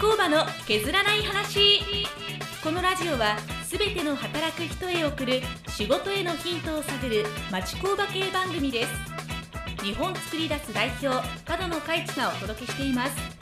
工場の削らない話。このラジオはすべての働く人へ送る仕事へのヒントを探る町工場系番組です。日本作り出す代表角野海地がお届けしています。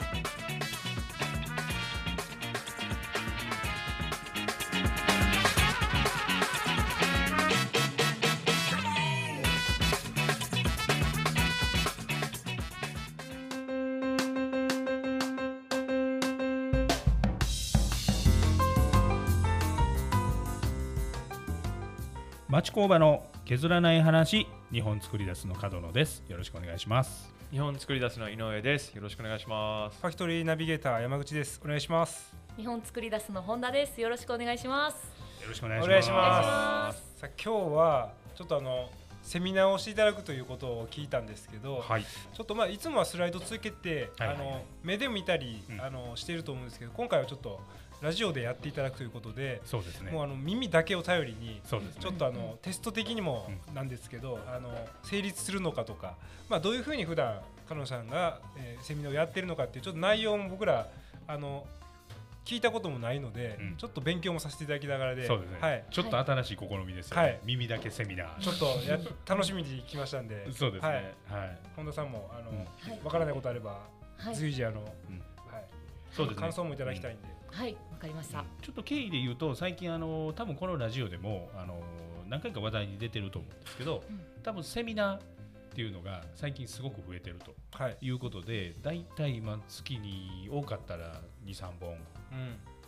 町工場の削らない話日本作り出すの角野です。よろしくお願いします。日本作り出すの井上です。よろしくお願いします。ファクトリーナビゲーター山口です。お願いします。日本作り出すの本田です。よろしくお願いします。よろしくお願いします。さあ今日はちょっとあのセミナーをしていただくということを聞いたんですけど、はい、ちょっとまあいつもはスライド続けて、はいはいはい、あの目で見たり、うん、あのしていると思うんですけど今回はちょっとラジオでやっていただくということでそうです、ね、もうあの耳だけを頼りにそうです、ね、ちょっとあの、テスト的にもなんですけど、あの成立するのかとか、まあ、どういうふうに普段彼女さんが、えー、セミナーをやってるのかっていうちょっと内容も僕らあの聞いたこともないので、うん、ちょっと勉強もさせていただきながらで、そうですね、はい、ちょっと新しい試みですよね、はい、耳だけセミナー。ちょっとや楽しみに来ましたんでそうですね、はい、本田さんもあの、うん、分からないことあれば、随時あの、うん、はい。そうですね、感想もいただきたいんで、はいかりました、ちょっと経緯で言うと最近あの多分このラジオでもあの何回か話題に出てると思うんですけど、うん、多分セミナーっていうのが最近すごく増えてると、はい、いうことで大体今月に多かったら23本、うん、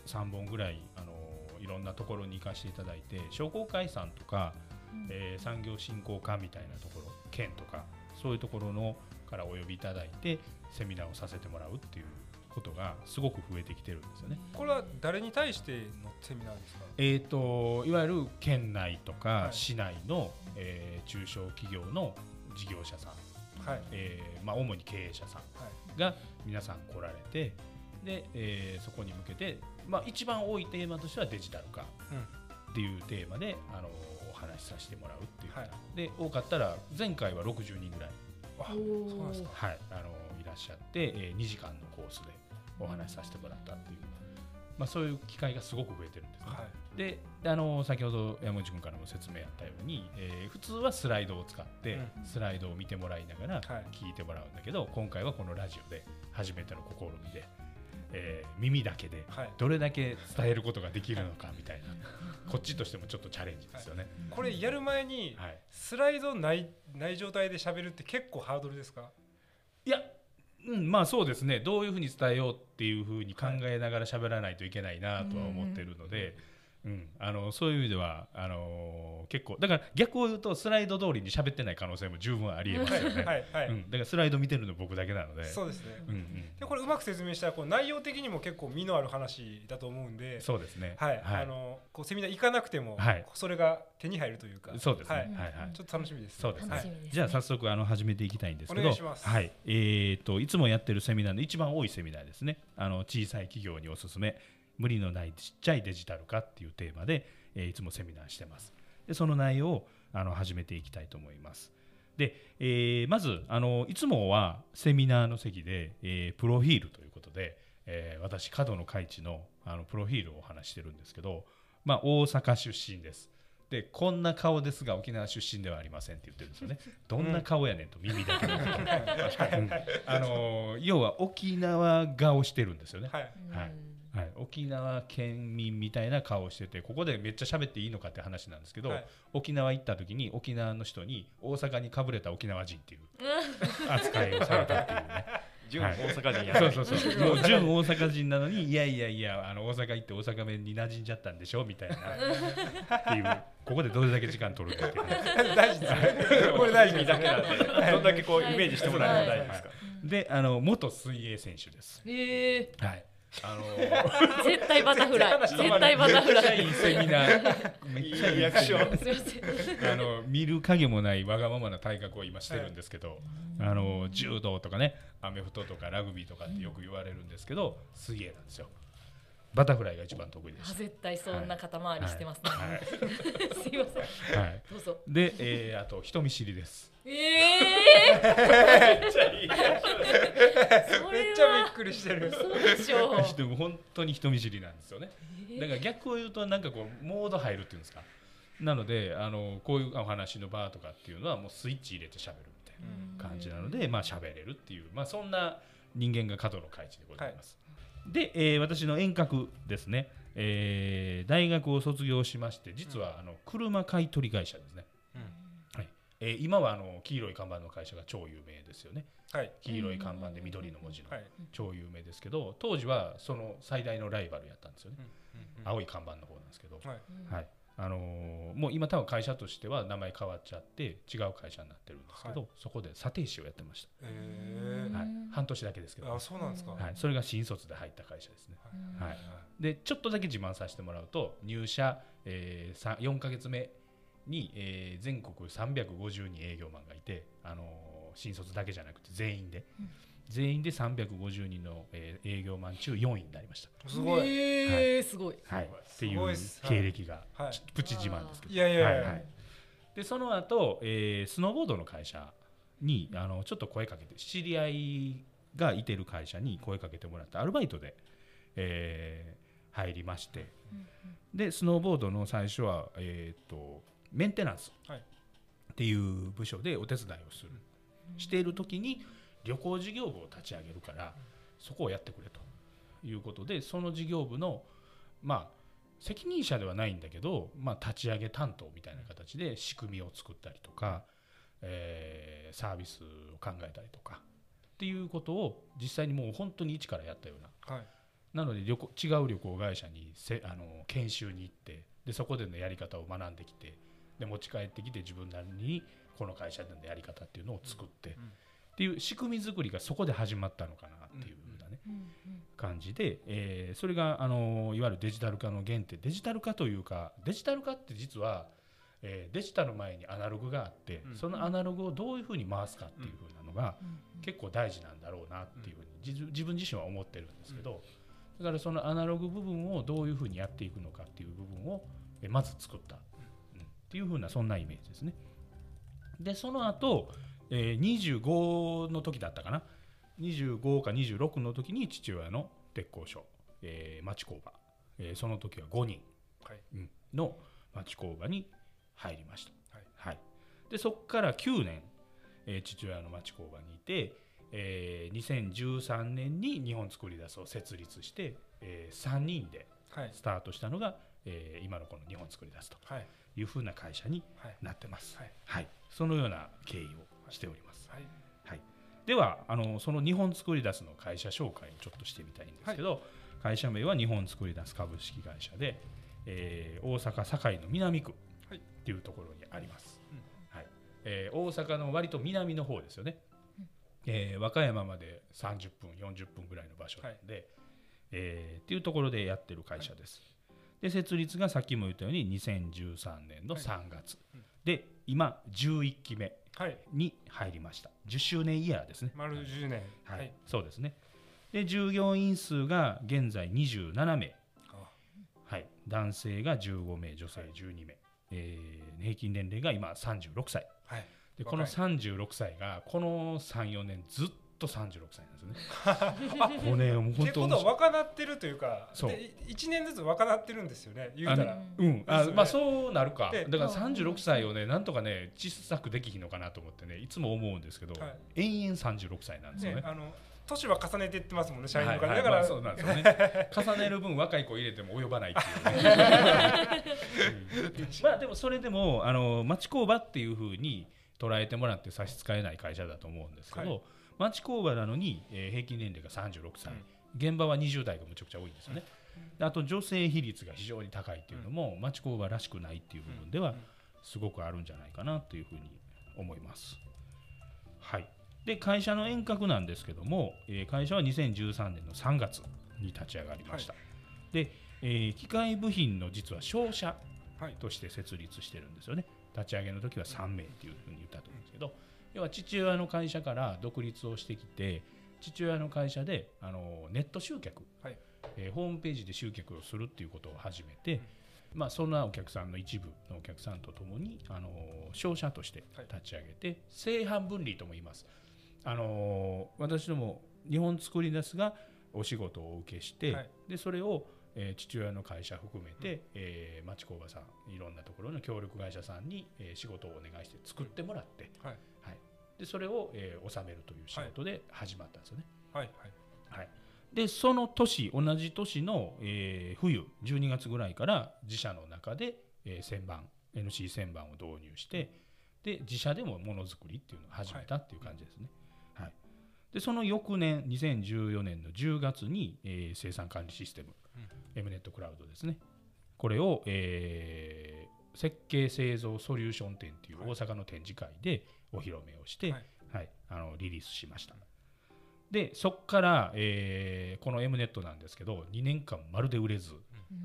3本ぐらいあのいろんなところに行かせていただいて商工会さんとか、うん、えー、産業振興課みたいなところ県とかそういうところのからお呼びいただいてセミナーをさせてもらうっていうことがすごく増えてきてるんですよね。これは誰に対してのセミナーですか？えっ、ー、といわゆる県内とか市内の、はい、えー、中小企業の事業者さん、はい、えー、まあ主に経営者さんが皆さん来られて、で、えー、そこに向けてまあ一番多いテーマとしてはデジタル化っていうテーマで、あのお話しさせてもらうっていう、はい、で多かったら前回は60人ぐらい。あそうなんですか。はい、あのいらっしゃって、えー、2時間のコースでお話しさせてもらったっていう、まあ、そういう機会がすごく増えてるんですね。はい、であの先ほど山口君からも説明あったように、えー、普通はスライドを使って、スライドを見てもらいながら聞いてもらうんだけど、はい、今回はこのラジオで初めての試みで。えー、耳だけでどれだけ伝えることができるのかみたいな、はい、こっちとしてもちょっとチャレンジですよね。これやる前にスライドないない状態で喋るって結構ハードルですか？いやうん、まあそうですね。どういうふうに伝えようっていうふうに考えながら喋らないといけないなとは思ってるので、うん、あのそういう意味ではあのー、結構だから逆を言うとスライド通りに喋ってない可能性も十分ありえますよね。はいはい、うん、だからスライド見てるの僕だけなので。そうですね。うんうん、でこれうまく説明したらこう内容的にも結構身のある話だと思うんで。そうですね。はい。はい、あのこうセミナー行かなくても、はい、それが手に入るというか。そうですね。はいはいはい。ちょっと楽しみです、ね。そうですね。はい、じゃあ早速あの始めていきたいんですけど。お願いします。はい。えっ、ー、といつもやってるセミナーの一番多いセミナーですね。あの小さい企業におすすめ。無理のないちっちゃいデジタル化っていうテーマで、えー、いつもセミナーしてます。でその内容をあの始めていきたいと思います。で、えー、まずあのいつもはセミナーの席で、えー、プロフィールということで、えー、私角野海地のあのプロフィールをお話してるんですけど、まあ、大阪出身です。でこんな顔ですが沖縄出身ではありませんって言ってるんですよね。どんな顔やねんと耳だけの、うん、あの要は沖縄顔してるんですよね。はい、はいはい、沖縄県民みたいな顔をしててここでめっちゃ喋っていいのかって話なんですけど、はい、沖縄行った時に沖縄の人に大阪にかぶれた沖縄人っていう 扱いをされたっていうね。純大阪人や、そうそうそう。もう純大阪人なのにいやいやいやあの大阪行って大阪弁に馴染んじゃったんでしょみたいな。っていうここでどれだけ時間取るかっていう 大事ですね。これ大事だけなんでどんだけこうイメージしてもらえるの大事ですか、であの元水泳選手です。ええー、はいあのー、絶対バタフライ。絶対バタフライ。いいセミナー。めっちゃいいリアクションあの見る影もないわがままな体格を今してるんですけど、はい、あの柔道とかねアメフトとかラグビーとかってよく言われるんですけど水泳なんですよ。バタフライが一番得意です。絶対そんな肩回りしてますね、はい。はい、すいません、はい、どうぞ。で、えー、あと人見知りですええー、めっちゃいい。めっちゃびっくくりしてる。そうでしょ。う でも本当に人見知りなんですよね。だから逆を言うとなんかこうモード入るっていうんですか。なのであのこういうお話の場とかっていうのはもうスイッチ入れて喋るみたいな感じなのでまあ喋れるっていうまあそんな人間が角の会地でございます、はい、で、えー、私の遠隔ですね、えー、大学を卒業しまして実はあの車買取会社ですね、はいえー、今はあの黄色い看板の会社が超有名ですよね、はい、黄色い看板で緑の文字の超有名ですけど当時はその最大のライバルやったんですよね、青い看板の方なんですけど、はい、はい。あのー、もう今多分会社としては名前変わっちゃって違う会社になってるんですけど、はい、そこで査定士をやってました、はい、半年だけですけど、あそうなんですか、はい、それが新卒で入った会社ですね、はい、でちょっとだけ自慢させてもらうと入社、えー、4か月目に、えー、全国350人営業マンがいて、あのー、新卒だけじゃなくて全員で、うん。全員で350人の、えー、営業マン中4位になりました。すごい、えー、すごい、はい、っていう経歴が、はい、プチ自慢ですけど、いやいやいや、はい、でその後、えー、スノーボードの会社にあのちょっと声かけて知り合いがいてる会社に声かけてもらってアルバイトで、えー、入りまして、うんうん、でスノーボードの最初は、えーと、メンテナンス。っていう部署でお手伝いをする、している時に旅行事業部を立ち上げるからそこをやってくれと。いうことでその事業部のまあ責任者ではないんだけど、まあ、立ち上げ担当みたいな形で仕組みを作ったりとか、えー、サービスを考えたりとかっていうことを実際にもう本当に一からやったような、はい、なので旅行違う旅行会社にせあの研修に行ってでそこでのやり方を学んできてで持ち帰ってきて自分なりにこの会社でのやり方っていうのを作って、っていう仕組み作りがそこで始まったのかなっていうふうなね、感じで、えー、それがあのいわゆるデジタル化の原点デジタル化というかデジタル化って実は、えー、デジタル前にアナログがあって、そのアナログをどういうふうに回すかっていうふうなのが、結構大事なんだろうなっていうふうに自分自身は思ってるんですけど、だからそのアナログ部分をどういうふうにやっていくのかっていう部分を、えまず作った、うん、っていうふうなそんなイメージですね。でその後えー、25の時だったかな。25か26の時に父親の鉄工所、えー、町工場、えー、その時は5人、の町工場に入りました、はい。はい、でそこから9年、えー、父親の町工場にいて、えー、2013年に日本作り出すを設立して、えー、3人でスタートしたのが、はい、えー、今のこの日本作り出すとい。うふうな会社になってます、はい、はい、そのような経緯をしております。はい、はい、ではあのその日本作り出すの会社紹介をちょっとしてみたいんですけど、はい、会社名は日本作り出す株式会社で、えー、大阪堺の南区っていうところにあります。はい。えー、大阪の割と南の方ですよね。えー、和歌山まで30分40分ぐらいの場所なんで、はい、えー、っていうところでやってる会社です。で設立がさっきも言ったように2013年の3月、はい、で今11期目に入りました、はい、10周年イヤーですね。丸10年。はい、はい、そうですね。で従業員数が現在27名。はい、男性が15名女性12名、えー、平均年齢が今36歳、はい、でこの36歳がこの34年ずっと36歳なんですよね。これもう本当ことは若なってるというか、そう。1年ずつ若なってるんですよね。言うたら。うん、あ、ね、まあそうなるか。だから36歳をねなんとかね小さくできひんのかなと思ってねいつも思うんですけど、はい、延々36歳なんですよね。ねあの年は重ねていってますもんね社員の方、はい。はい、だから、まあ、そうなんですよね。重ねる分若い子入れても及ばないっていうね、うん、まあでもそれでもあの町工場っていうふうに捉えてもらって差し支えない会社だと思うんですけど、はい町工場なのに、えー、平均年齢が36歳、現場は20代がむちゃくちゃ多いんですよね。あと女性比率が非常に高いっていうのも、町工場らしくないっていう部分ではすごくあるんじゃないかなというふうに思います。はい、で会社の遠隔なんですけども、えー、会社は2013年の3月に立ち上がりました。はい、で、えー、機械部品の実は商社として設立してるんですよね。立ち上げの時は3名っていうふうに言ったと思うんですけど、要は父親の会社から独立をしてきて父親の会社であのネット集客、はい、えー、ホームページで集客をするっていうことを始めて、うん、まあ、そんなお客さんの一部のお客さんとともにあの商社として立ち上げて、はい、正反分離とも言います。あの私ども日本作りですがお仕事をお受けして、はい、でそれを、えー、父親の会社含めて、うん、えー、町工場さんいろんなところの協力会社さんに、えー、仕事をお願いして作ってもらって、うん、はい。はい、でそれを、えー、納めるという仕事で始まったんですよね。はい。はい。はい、でその年同じ年の、えー、冬12月ぐらいから自社の中で、えー、旋盤 NC 旋盤を導入して、で自社でもものづくりっていうのを始めたっていう感じですね。はい、でその翌年2014年の10月に、えー、生産管理システム、うん、エムネットクラウドですね。これを、えー、設計製造ソリューション展っていう大阪の展示会でお披露目をして、はい、はい、あのリリースしました。でそこから、えー、この M ネットなんですけど2年間まるで売れず、う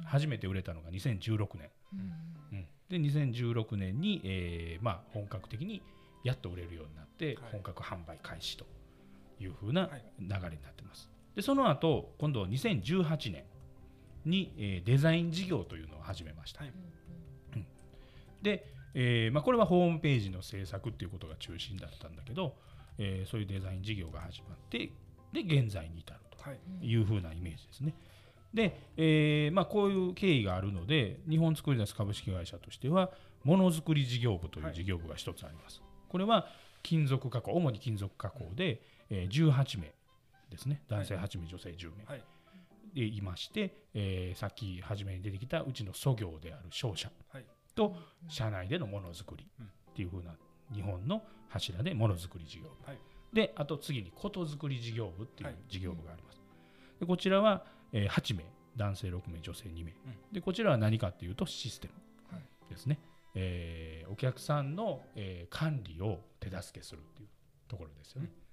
ん、初めて売れたのが2016年、うん、うん、で2016年に、えーまあ、本格的にやっと売れるようになって、本格販売開始というふうな流れになってます。でその後今度2018年に、えー、デザイン事業というのを始めました。はい。うん、で、えーまあ、これはホームページの制作っていうことが中心だったんだけど、えー、そういうデザイン事業が始まってで現在に至るとい。うふうなイメージですね。で、えーまあ、こういう経緯があるので日本作り出す株式会社としてはものづくり事業部という事業部が一つあります。これは金属加工主に金属加工で、えー、18名ですね。男性8名、女性10名、はい、でいまして、えー、さっき初めに出てきたうちの祖業である商社と、社内でのものづくりっていうふうな日本の柱でものづくり事業。部、はい、であと次にことづくり事業部っていう事業部があります。でこちらは、えー、8名男性6名女性2名、でこちらは何かっていうとシステムですね。えー、お客さんの、えー、管理を手助けするっていうところですよね。うん、はい、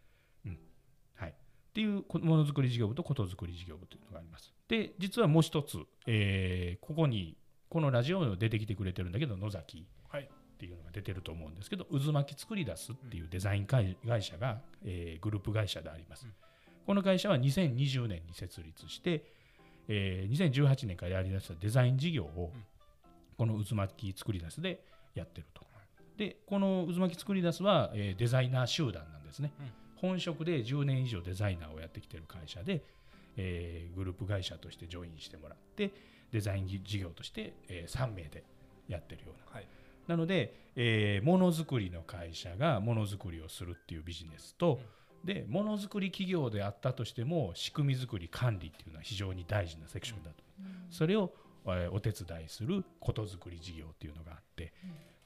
っていうものづくり事業部とことづくり事業部というのがあります。で実はもう一つ、えー、ここにこのラジオに出てきてくれてるんだけど野崎っていうのが出てると思うんですけど、渦巻き作り出すっていうデザイン会社が、えー、グループ会社であります。この会社は2020年に設立して、えー、2018年からやりだしたデザイン事業を、この渦巻き作り出すでやってると。でこの渦巻き作り出すは、えー、デザイナー集団なんですね、うん、本職で10年以上デザイナーをやってきてる会社で、えー、グループ会社としてジョインしてもらってデザイン事業として、えー、3名でやってるような、はい、なので、えー、ものづくりの会社がものづくりをするっていうビジネスと、うん、でものづくり企業であったとしても仕組み作り管理っていうのは非常に大事なセクションだと、うん、それをお手伝いすることづくり事業っていうのがあって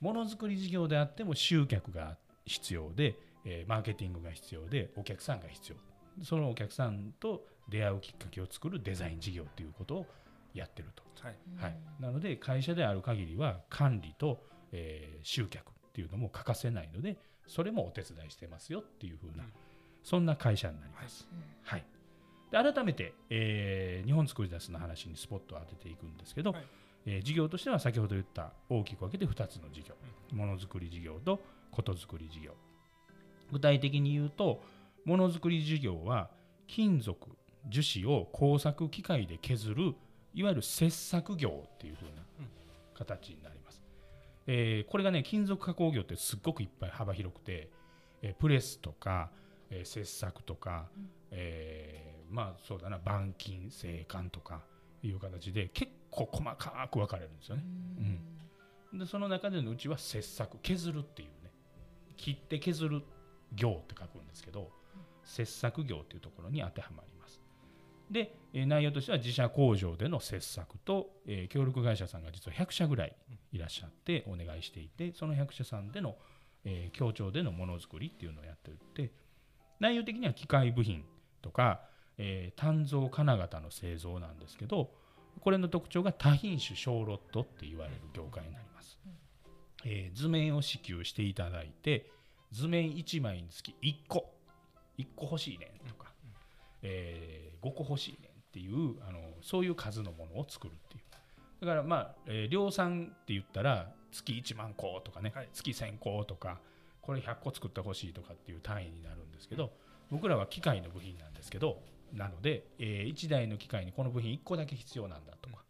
ものづくり事業であっても集客が必要で、えー、マーケティングが必要でお客さんが必要。そのお客さんと出会うきっかけを作るデザイン事業っていうことをやってると、はい。はい、なので会社である限りは管理と、えー、集客っていうのも欠かせないのでそれもお手伝いしてますよっていうふうな、うん、そんな会社になります。はい、はい。で改めて、えー、日本作り出すの話にスポットを当てていくんですけど、はい、えー、事業としては先ほど言った大きく分けて2つの事業。ものづくり事業とことづくり事業具体的に言うとものづくり事業は金属樹脂を工作機械で削るいわゆる切削業っていう風な形になります、えー、これがね金属加工業ってすっごくいっぱい幅広くて、えー、プレスとか、えー、切削とか、うん、えーまあそうだな板金製管とかいう形で結構細かく分かれるんですよね。うん、でその中でのうちは切削削るっていうね。切って削る業って書くんですけど切削業っていうところに当てはまります。で、内容としては自社工場での切削と、えー、協力会社さんが実は100社ぐらいいらっしゃってお願いしていてその100社さんでの、えー、協調でのものづくりっていうのをやっていて内容的には機械部品とかえー、鍛造金型の製造なんですけどこれの特徴が多品種小ロットって言われる業界になります、えー、図面を支給していただいて図面1枚につき1個。1個欲しいねとか、えー、5個欲しいねっていうあのそういう数のものを作るっていう。だからまあ、えー、量産って言ったら月1万個とかね、はい、月1000個とか。これ100個作ってほしいとかっていう単位になるんですけど僕らは機械の部品なんですけどなので、えー、1台の機械にこの部品1個だけ必要なんだとか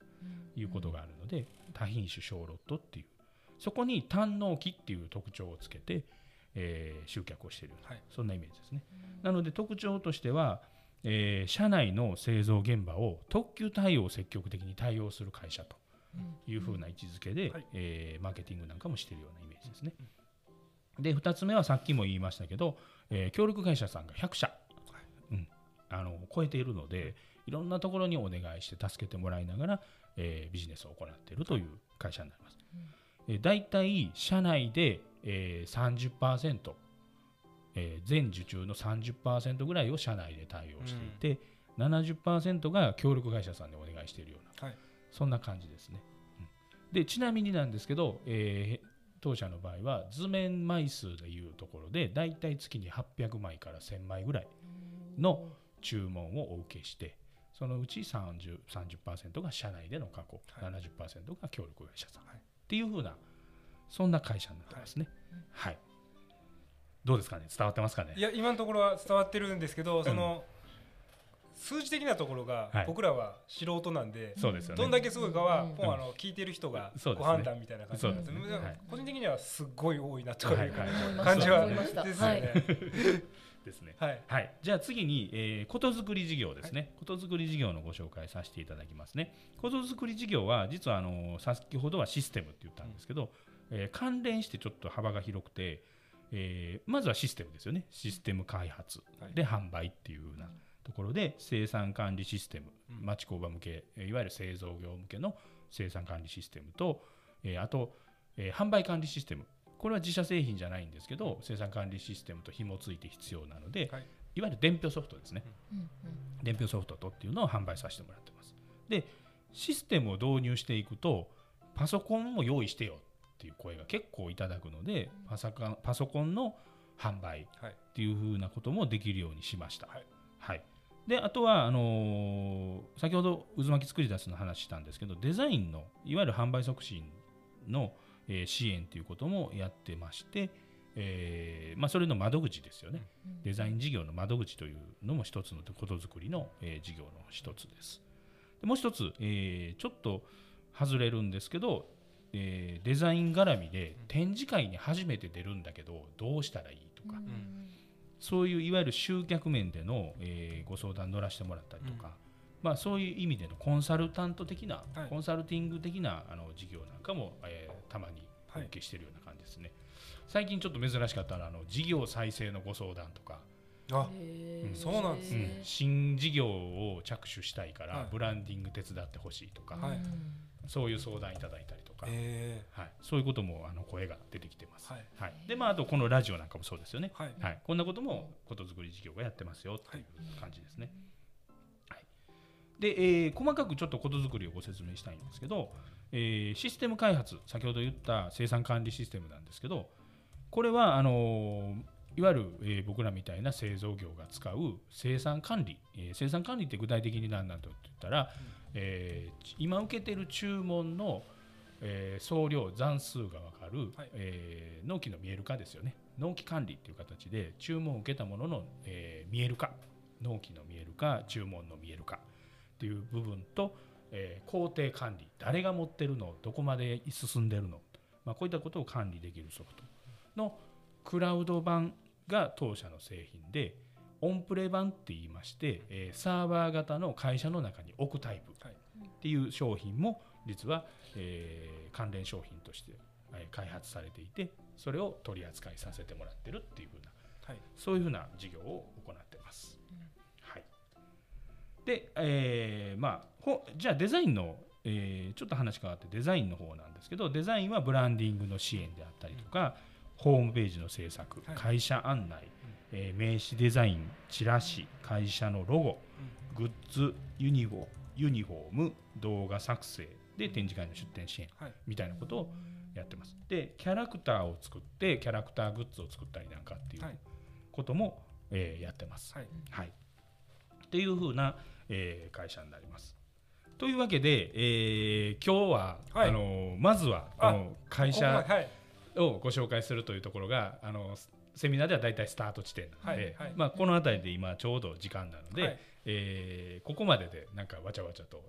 いうことがあるので、多品種小ロットっていう。そこに単納期っていう特徴をつけて、えー、集客をしている、はい、そんなイメージですね。なので特徴としては、えー、社内の製造現場を特急対応を積極的に対応する会社というふうな位置づけで、はい、えー、マーケティングなんかもしているようなイメージですね。で2つ目はさっきも言いましたけど、えー、協力会社さんが100社、うん、あの超えているのでいろんなところにお願いして助けてもらいながら、えー、ビジネスを行っているという会社になります。うん、えー、だいたい社内で、えー、30%、えー、全受注の30%ぐらいを社内で対応していて、うん、70%が協力会社さんでお願いしているような、はい、そんな感じですね。うん、でちなみになんですけど、えー、当社の場合は図面枚数でいうところでだいたい月に800枚から1000枚ぐらいの注文をお受けしてそのうち 30%, 30が社内での過去、はい、70%が協力会社さん、はい、っていうふうなそんな会社になってますね。はい、はい、どうですかね？伝わってますかね？いや今のところは伝わってるんですけど、その、うん数字的なところが僕らは素人なんで、そうですよどんだけすごいかは、もうあの聞いてる人がご判断みたいな感じなんです個人的にはすごい多いなという感じはですよね。ですね。はい、はい、じゃあ次に、えー、ことづくり事業ですね。ことづくり事業のご紹介させていただきますね。ことづくり事業は実はあの先ほどはシステムって言ったんですけど、えー、関連してちょっと幅が広くて、えー、まずはシステムですよね。システム開発。で販売っていうような。ところで生産管理システム、町工場向けいわゆる製造業向けの生産管理システムと、えあと、え販売管理システム。これは自社製品じゃないんですけど生産管理システムと紐付いて必要なので、はい、いわゆる伝票ソフトですね、うん。伝票ソフトとっていうのを販売させてもらってます。でシステムを導入していくとパソコンも用意してよっていう声が結構いただくのでパソコンパソコンの販売っていうふうなこともできるようにしました、はい、はい、であとはあのー、先ほど渦巻き作り出すの話したんですけどデザインのいわゆる販売促進の、えー、支援ということもやってまして、えーまあ、それの窓口ですよね、デザイン事業の窓口というのも一つのことづくりの、えー、事業の一つです。でもう一つ、えー、ちょっと外れるんですけど、えー、デザイン絡みで展示会に初めて出るんだけどどうしたらいいとか、うんそういういわゆる集客面での、えー、ご相談乗らせてもらったりとか、うん、まあ、そういう意味でのコンサルタント的な、はい、コンサルティング的なあの事業なんかも、えー、たまにお受けしているような感じですね、はい、最近ちょっと珍しかったのはあの事業再生のご相談とか。あ、うん、そうなんですね、うん、新事業を着手したいから、ブランディング手伝ってほしいとか、そういう相談いただいたりか、えー、はい、そういうこともあの声が出てきてます。はい、はい、でまああとこのラジオなんかもそうですよね。はい、はい、こんなこともことづくり事業がやってますよという感じですね。はい、で、えー、細かくちょっとことづくりをご説明したいんですけど、えー、システム開発先ほど言った生産管理システムなんですけど、これはあのーいわゆる、えー、僕らみたいな製造業が使う生産管理、えー、生産管理って具体的に何なんだと言ったら、うん、えー、今受けてる注文の、えー、総量残数が分かる、はい、えー、納期の見える化ですよね。納期管理っていう形で注文を受けたものの、えー、見える化。納期の見える化注文の見える化。っていう部分と、えー、工程管理。誰が持ってるの？どこまで進んでるの、まあ、こういったことを管理できるソフト。のクラウド版が当社の製品でオンプレ版って言いまして、えー、サーバー型の会社の中に置くタイプ。っていう商品も実はえー、関連商品として、えー、開発されていてそれを取り扱いさせてもらってるっていうふうな、はい、そういうふうな事業を行ってます。うん、はい、で、えー、まあほじゃあデザインの、えー、ちょっと話変わってデザインの方なんですけどデザインはブランディングの支援であったりとか、うん、ホームページの制作、はい、会社案内、えー、名刺デザインチラシ会社のロゴ、グッズユニフォユニフォーム動画作成で展示会の出展支援みたいなことをやってます。でキャラクターを作ってキャラクターグッズを作ったりなんかっていうことも、えー、やってます。はい、はい、っていうふうな、えー、会社になります。というわけで、えー、今日は、はい、あのまずはこの会社をご紹介するというところがあのセミナーでは大体スタート地点なので、はい。はい、まあ、この辺りで今ちょうど時間なので、はい、えー、ここまででなんかわちゃわちゃと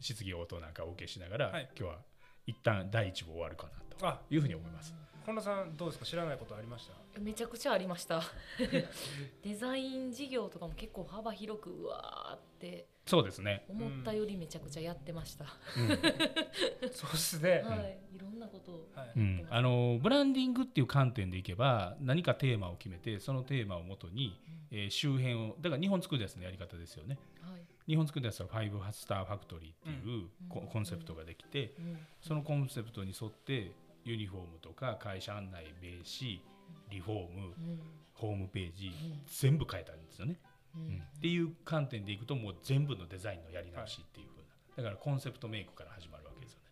質疑応答なんかお受けしながら、はい、今日は一旦第一部終わるかなというふうに思います。本田さんどうですか？知らないことありました？めちゃくちゃありました。デザイン事業とかも結構幅広くうわーってそうですね。思ったよりめちゃくちゃやってました、うん、そうですね、はい、いろんなことを、はい、うん、あのブランディングっていう観点でいけば何かテーマを決めてそのテーマをもとに、うん、えー、周辺をだから日本作り出すのやり方ですよね、はい、日本作り出すはファイブスターファクトリーっていうコンセプトができて、そのコンセプトに沿ってユニフォームとか会社案内名刺リフォーム、ホームページ、全部変えたんですよね。うん、っていう観点でいくともう全部のデザインのやり直しっていうふうな。だからコンセプトメイクから始まるわけですよね。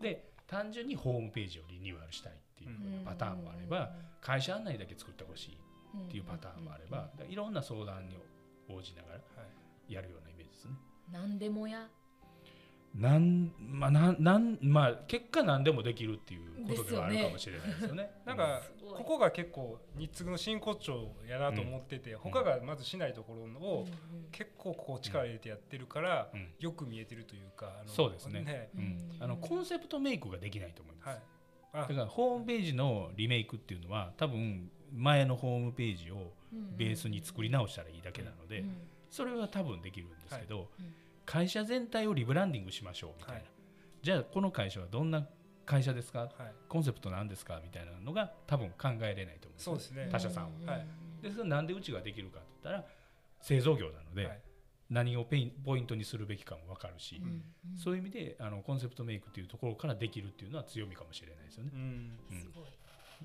で単純にホームページをリニューアルしたいっていうパターンもあれば会社案内だけ作ってほしいっていうパターンもあればいろんな相談に応じながらやるようなイメージですね。何でもやなんまあなんなんまあ結果何でもできるっていうことではあるかもしれないですよね。なんかここが結構日継の真骨頂やなと思ってて、うん、他がまずしないところを結構ここ力入れてやってるから、よく見えてるというか、そうですね、ね。うん、あのコンセプトメイクができないと思います。はい、だからホームページのリメイクっていうのは多分前のホームページをベースに作り直したらいいだけなので、それは多分できるんですけど。はい会社全体をリブランディングしましょうみたいな、はい、じゃあこの会社はどんな会社ですか、はい、コンセプトなんですか？みたいなのが多分考えれないと思うそうですね。他社さんは。はい、でそれなんでうちができるかって言ったら製造業なので、はい、何をペインポイントにするべきかも分かるし、うん、そういう意味であのコンセプトメイクっていうところからできるっていうのは強みかもしれないですよね。うん、うん、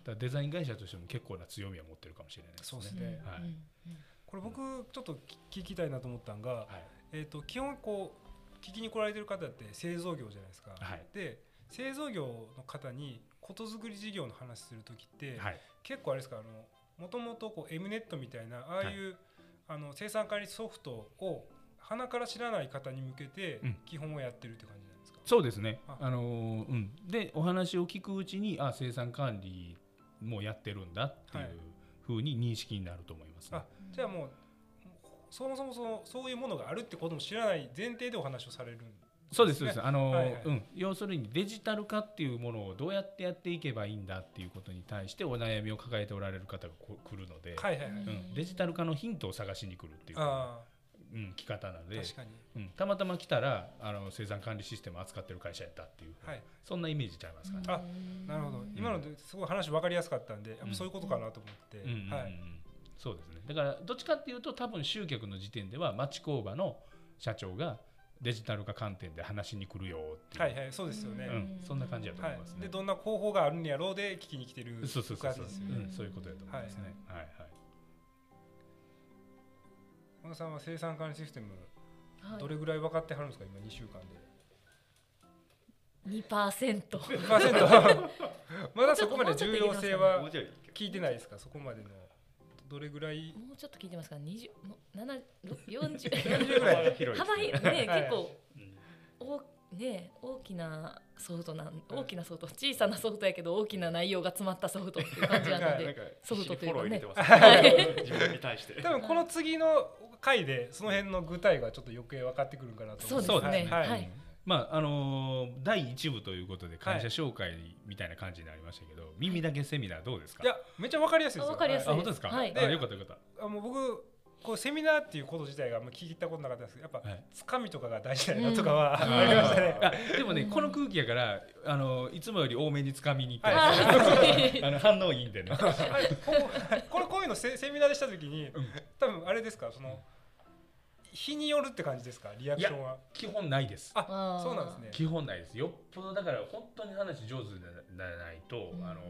だデザイン会社としても結構な強みは持ってるかもしれないですね。そうですね、はい、これ僕ちょっと聞きたいなと思ったのが、はいえーと、基本こう聞きに来られてる方って製造業じゃないですか。はい、で製造業の方にことづくり事業の話する時って、はい、結構あれですかあのもともとこう M ネットみたいなああいう、はい、あの生産管理ソフトを鼻から知らない方に向けて基本をやってるって感じなんですか、うん、そうですね。あ。のー、うん、でお話を聞くうちにあ生産管理もやってるんだっていうふうに認識になると思います、ね、あじゃあもうそもそもそのそういうものがあるってことも知らない前提でお話をされるんです、ね、そうですそうです。あの、はいはい、うん、要するにデジタル化っていうものをどうやってやっていけばいいんだっていうことに対してお悩みを抱えておられる方が来るので、はいはいはい。うん、デジタル化のヒントを探しに来るっていううん、来方なのでうん、たまたま来たらあの生産管理システム扱ってる会社やったっていう、はい、そんなイメージちゃいますかね。あなるほど。今のですごい話分かりやすかったんで、やっぱそういうことかなと思って、はい、そうですね。だからどっちかっていうと多分集客の時点では町工場の社長がデジタル化観点で話しに来るよっていう。はいはいそうですよね、うん、そんな感じだと思いますね、はい、でどんな方法があるんやろうで聞きに来てるそうそうそうそう、うん、そういうことだと思いますね。はいはい。小野さんは生産管理システムどれぐらい分かってはるんですか？今2週間で。2%。2% まだそこまで重要性は聞いてないですか？そこまでのどれぐらい？もうちょっと聞いてますか？二十七四十。ぐらい幅広ね、はい、結構、おね大きなソフトなん大きなソフト小さなソフトやけど大きな内容が詰まったソフトっていう感じなのでソフトというかね。自分に対して。多分この次の回でその辺の具体がちょっと余計分かってくるかなと思そうですね。はい、はいまああのー、第1部ということで会社紹介みたいな感じになりましたけど、はい、耳だけセミナーどうですか？いやめっちゃ分かりやすいですよ。分かりやすいあ本当ですか、はい、あよかったよかった。あもう僕こうセミナーっていうこと自体があんま聞いたことなかったですけどやっぱ、はい、つかみとかが大事だなとかは、うん、ありましたね。でもねこの空気やからあのいつもより多めにつかみに行って、はい、あの反応いいんでね。これこういうのセセミナーでした時に、うん、多分あれですか？その、日によるって感じですか？リアクションは？基本ないです。あそうなんですね。基本ないです。よっぽどだから本当に話上手でないと、うん、あの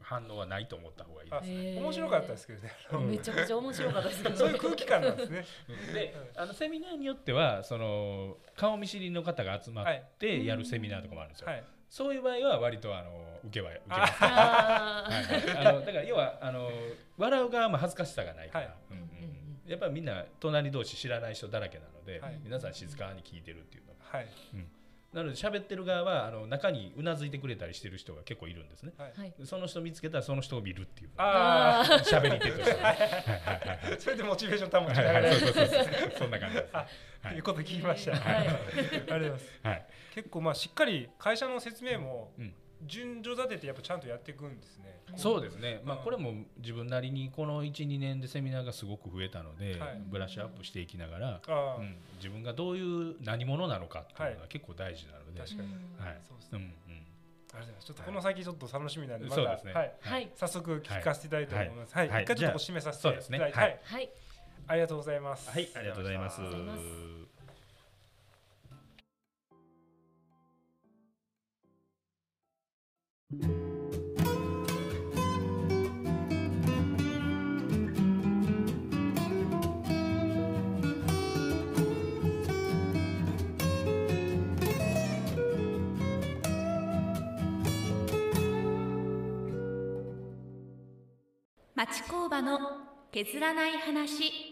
反応はないと思った方がいいです。ね面白かったですけどね。めちゃくちゃ面白かったですけど。そういう空気感なんですね。であのセミナーによってはその顔見知りの方が集まってやるセミナーとかもあるんですよ、はい、そういう場合は割とあの受けは受けます、はい、あのだから要はあの笑う側も恥ずかしさがないから、はい。うんやっぱりみんな隣同士知らない人だらけなので、はい、皆さん静かに聞いてるっていうのが、はい。うん、なので喋ってる側はあの中にうなずいてくれたりしてる人が結構いるんですね、はい、その人見つけたらその人を見るっていうああ喋り手として、それでモチベーション保ちながら、そんな感じです、はい、いうこと聞きました、はい、ありがとうございます、はい、結構まあしっかり会社の説明も、うん順序立ててやっぱちゃんとやっていくんですね。そうですね。まあこれも自分なりにこの1、2年でセミナーがすごく増えたので、はい、ブラッシュアップしていきながら、うん、自分がどういう何者なのかっていうのが結構大事なので、確かに。はい。そうですね。うんうん。ありがとうございます。ちょっとこの先ちょっと楽しみなんで、また、ね、はい、早速聞かせていただいて思います。はい、一回ちょっと締めさせてい。ただい。て、はい、はい、ありがとうございます。はい、ありがとうございます。町工場の削らない話。